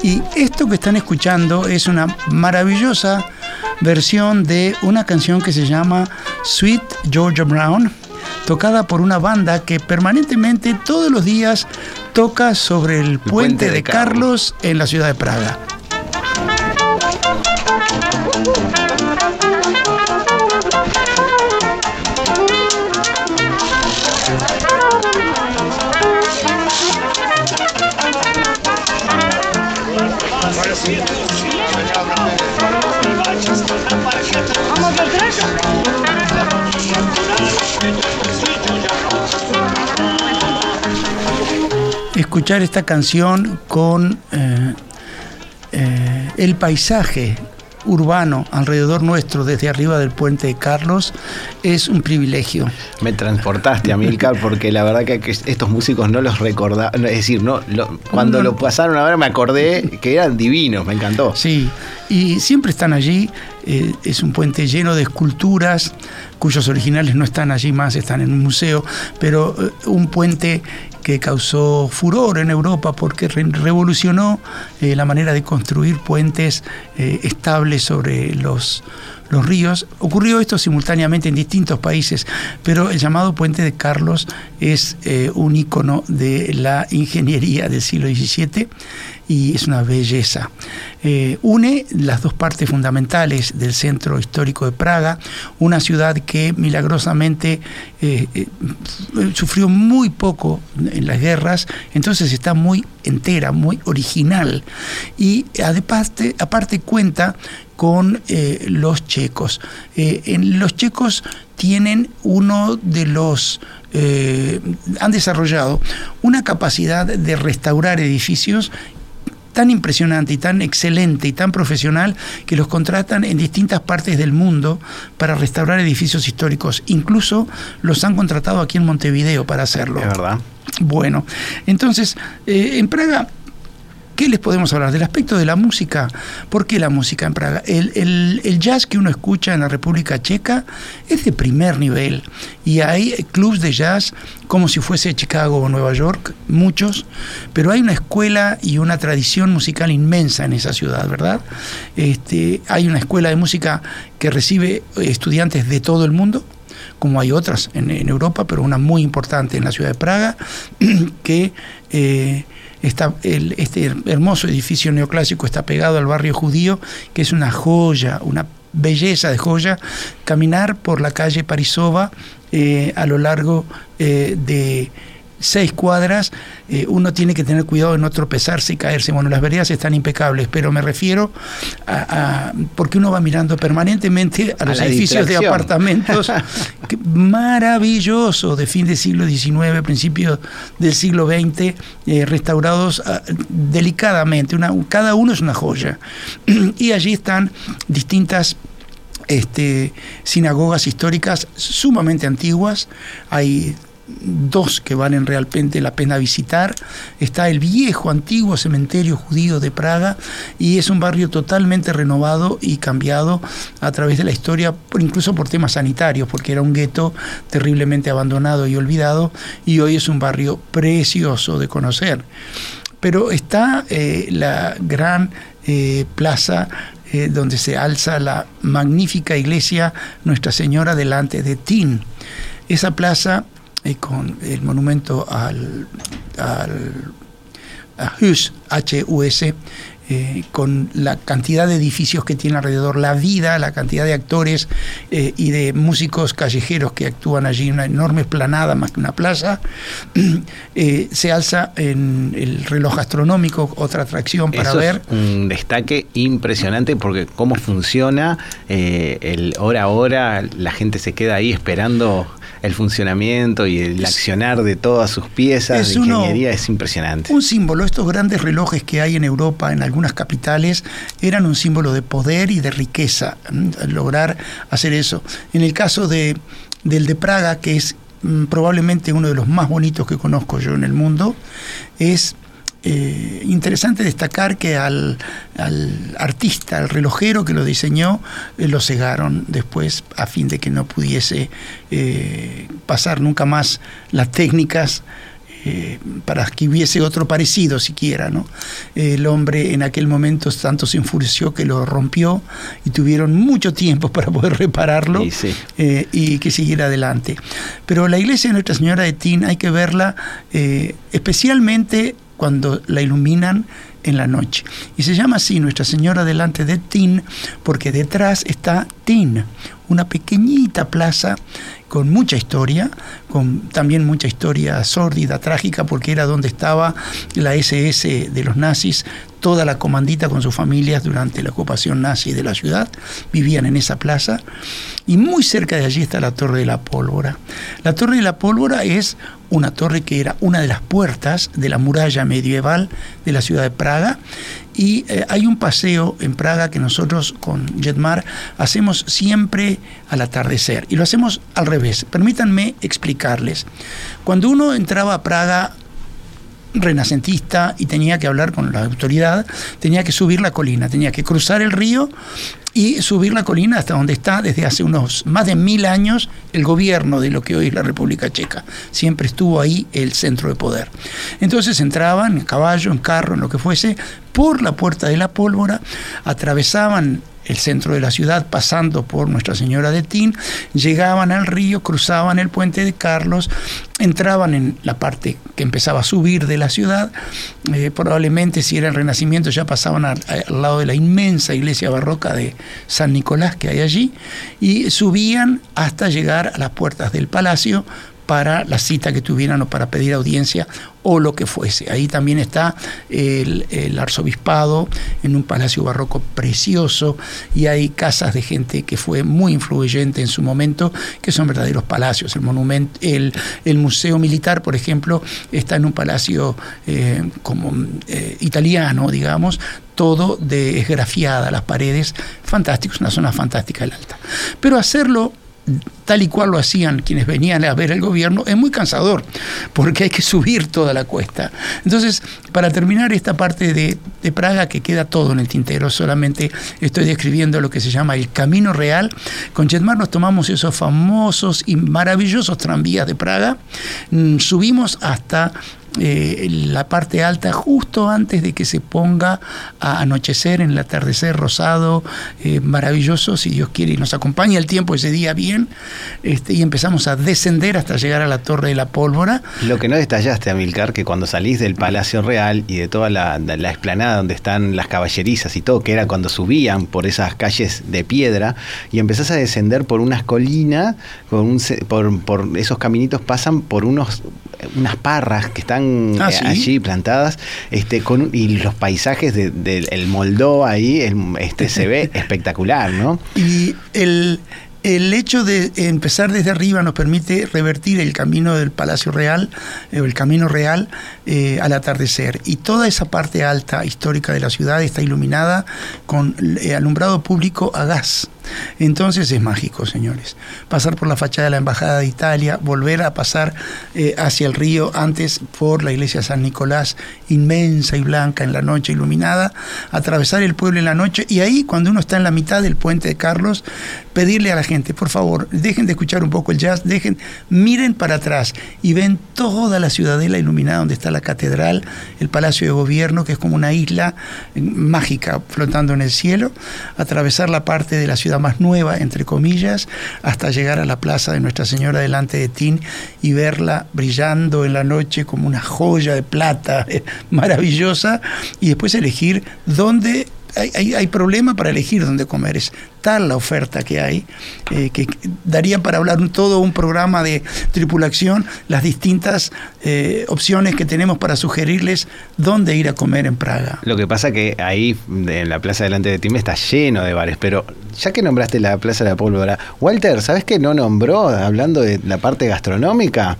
Y esto que están escuchando es una maravillosa versión de una canción que se llama Sweet Georgia Brown, tocada por una banda que permanentemente todos los días toca sobre el, puente, puente de de Carlos en la ciudad de Praga. Escuchar esta canción con eh, eh, el paisaje urbano alrededor nuestro desde arriba del puente de Carlos es un privilegio. Me transportaste, Amilcar, porque la verdad que estos músicos no los recordaba. Es decir, no, lo- cuando No. lo pasaron a ver me acordé que eran divinos, me encantó. Sí, y siempre están allí. eh, es un puente lleno de esculturas cuyos originales no están allí más, están en un museo, pero eh, un puente que causó furor en Europa porque re- revolucionó eh, la manera de construir puentes eh, estables sobre los, los ríos. Ocurrió esto simultáneamente en distintos países, pero el llamado puente de Carlos es eh, un icono de la ingeniería del siglo XVII y es una belleza. Eh, une las dos partes fundamentales del centro histórico de Praga, una ciudad que milagrosamente eh, sufrió muy poco en las guerras, entonces está muy entera, muy original. Y aparte, aparte cuenta con eh, los checos. Eh, en los checos tienen uno de los eh, han desarrollado una capacidad de restaurar edificios tan impresionante y tan excelente y tan profesional que los contratan en distintas partes del mundo para restaurar edificios históricos. Incluso los han contratado aquí en Montevideo para hacerlo. Es verdad. Bueno, entonces, en Praga, ¿qué les podemos hablar? Del aspecto de la música. ¿Por qué la música en Praga? El, el- el jazz que uno escucha en la República Checa es de primer nivel. Y hay clubs de jazz como si fuese Chicago o Nueva York, muchos, pero hay una escuela y una tradición musical inmensa en esa ciudad, ¿verdad? Este, hay una escuela de música que recibe estudiantes de todo el mundo como hay otras en, en Europa, pero una muy importante en la ciudad de Praga, <clears throat> que eh, está el- este hermoso edificio neoclásico está pegado al barrio judío, que es una joya, una belleza de joya, caminar por la calle Parisova eh, a lo largo eh, de seis cuadras, eh, uno tiene que tener cuidado de no tropezarse y caerse. Bueno, las veredas están impecables, pero me refiero a, a- porque uno va mirando permanentemente a A los edificios de apartamentos <laughs> que- maravilloso de fin del siglo XIX, principio del siglo XX, eh, restaurados ah, delicadamente. Una, cada uno es una joya. <clears throat> y allí están distintas este, sinagogas históricas sumamente antiguas. Hay dos que valen realmente la pena visitar. Está el viejo, antiguo cementerio judío de Praga y es un barrio totalmente renovado y cambiado a través de la historia, incluso por temas sanitarios, porque era un gueto terriblemente abandonado y olvidado y hoy es un barrio precioso de conocer. Pero está eh, la gran eh, plaza eh, donde se alza la magnífica iglesia Nuestra Señora delante de Tin. Esa plaza eh, con el monumento al, al a Hus, H-U-S, eh, con la cantidad de edificios que tiene alrededor, la vida, la cantidad de actores eh, y de músicos callejeros que actúan allí, una enorme esplanada más que una plaza, <clears throat> eh, se alza en el reloj astronómico, otra atracción para Eso ver. es un destaque impresionante porque cómo funciona el hora a hora, la gente se queda ahí esperando el funcionamiento y el accionar de todas sus piezas es de uno- ingeniería es impresionante. Un símbolo, estos grandes relojes que hay en Europa, en algunas capitales, eran un símbolo de poder y de riqueza, lograr hacer eso. En el caso de, del de Praga, que es mm, probablemente uno de los más bonitos que conozco yo en el mundo, es eh, interesante destacar que al, al artista, al relojero que lo diseñó, eh, lo cegaron después a fin de que no pudiese eh, pasar nunca más las técnicas para que hubiese otro parecido siquiera. ¿no? El hombre en aquel momento tanto se enfureció que lo rompió y tuvieron mucho tiempo para poder repararlo Y sí. y que siguiera adelante. Pero la iglesia de Nuestra Señora de Tin hay que verla especialmente cuando la iluminan en la noche. Y se llama así Nuestra Señora delante de Tin porque detrás está Tin, una pequeñita plaza con mucha historia, con también mucha historia sórdida, trágica, porque era donde estaba la SS de los nazis, toda la comandita con sus familias durante la ocupación nazi de la ciudad, vivían en esa plaza, y muy cerca de allí está la Torre de la Pólvora. La Torre de la Pólvora es una torre que era una de las puertas de la muralla medieval de la ciudad de Praga, y eh, hay un paseo en Praga que nosotros con Jetmar hacemos siempre al atardecer, y lo hacemos al revés. Permítanme explicarles. Cuando uno entraba a Praga renacentista y tenía que hablar con la autoridad, tenía que subir la colina, tenía que cruzar el río y subir la colina hasta donde está desde hace unos más de mil años el gobierno de lo que hoy es la República Checa. Siempre estuvo ahí el centro de poder. Entonces entraban en caballo, en carro, en lo que fuese, por la puerta de la pólvora, atravesaban el centro de la ciudad, pasando por Nuestra Señora de Tin, llegaban al río, cruzaban el puente de Carlos, entraban en la parte que empezaba a subir de la ciudad, eh, probablemente si era el Renacimiento ya pasaban al, al lado de la inmensa iglesia barroca de San Nicolás que hay allí, y subían hasta llegar a las puertas del palacio para la cita que tuvieran o para pedir audiencia o lo que fuese. Ahí también está el, arzobispado en un palacio barroco precioso y hay casas de gente que fue muy influyente en su momento, que son verdaderos palacios. El el, el museo militar, por ejemplo, está en un palacio eh, como eh, italiano, digamos, todo de esgrafiada, las paredes, fantásticos, una zona fantástica el alta. Pero hacerlo tal y cual lo hacían quienes venían a ver el gobierno, es muy cansador, porque hay que subir toda la cuesta. Entonces, para terminar esta parte de, Praga, que queda todo en el tintero, solamente estoy describiendo lo que se llama el Camino Real. Con Jetmar nos tomamos esos famosos y maravillosos tranvías de Praga, mm, subimos hasta eh, la parte alta justo antes de que se ponga a anochecer en el atardecer rosado, eh, maravilloso, si Dios quiere y nos acompaña el tiempo ese día bien, este, y empezamos a descender hasta llegar a la Torre de la Pólvora. Lo que no detallaste, Amilcar, que cuando salís del Palacio Real y de toda la, la explanada donde están las caballerizas y todo, que era cuando subían por esas calles de piedra, y empezás a descender por unas colinas, por, un, por esos caminitos pasan por unos unas parras que están Ah, eh, ¿sí? allí plantadas, este, con, y los paisajes del de, Moldó ahí, el- este, se ve <laughs> espectacular, ¿no? Y el, el hecho de empezar desde arriba nos permite revertir el camino del Palacio Real, eh, el camino real, eh, al atardecer. Y toda esa parte alta histórica de la ciudad está iluminada con alumbrado público a gas. Entonces es mágico, señores. Pasar por la fachada de la Embajada de Italia, volver a pasar eh, hacia el río, antes por la iglesia San Nicolás, inmensa y blanca en la noche iluminada, atravesar el pueblo en la noche y ahí, cuando uno está en la mitad del puente de Carlos, pedirle a la gente, por favor, dejen de escuchar un poco el jazz, dejen, miren para atrás y ven toda la ciudadela iluminada donde está la catedral, el palacio de gobierno, que es como una isla eh, mágica flotando en el cielo, atravesar la parte de la ciudad más nueva, entre comillas, hasta llegar a la plaza de Nuestra Señora delante de Tin y verla brillando en la noche como una joya de plata <laughs> maravillosa y después elegir dónde hay, hay, hay, problema para elegir dónde comer. Es tal la oferta que hay eh, que daría para hablar un, todo un programa de tripulación, las distintas eh, opciones que tenemos para sugerirles dónde ir a comer en Praga. Lo que pasa que ahí en la plaza delante de Tim está lleno de bares, pero ya que nombraste la plaza de la pólvora, Walter, ¿sabes qué no nombró hablando de la parte gastronómica?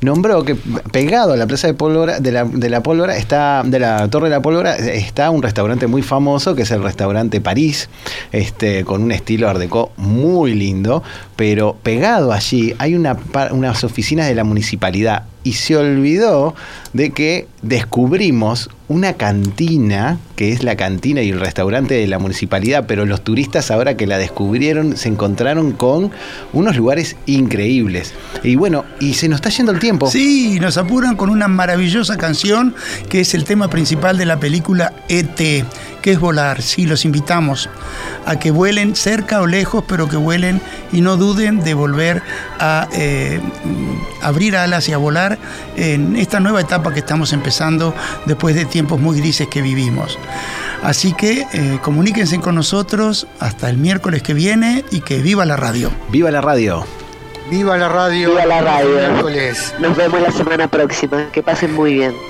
Nombró que pegado a la plaza de pólvora de la, de la pólvora está de la torre de la pólvora está un restaurante muy famoso que es el restaurante París este con un estilo art deco muy lindo pero pegado allí hay unas oficinas de la municipalidad y se olvidó de que descubrimos una cantina, que es la cantina y el restaurante de la municipalidad, pero los turistas ahora que la descubrieron se encontraron con unos lugares increíbles. Y bueno, y se nos está yendo el tiempo. Sí, nos apuran con una maravillosa canción que es el tema principal de la película ET, que es volar. Sí, los invitamos a que vuelen cerca o lejos, pero que vuelen y no duden de volver a eh, abrir alas y a volar en esta nueva etapa que estamos empezando después de tiempos muy grises que vivimos. Así que eh, comuníquense con nosotros hasta el miércoles que viene y que viva la radio. ¡Viva la radio! Viva la radio. Viva la radio. Miércoles. Nos vemos la semana próxima. Que pasen muy bien.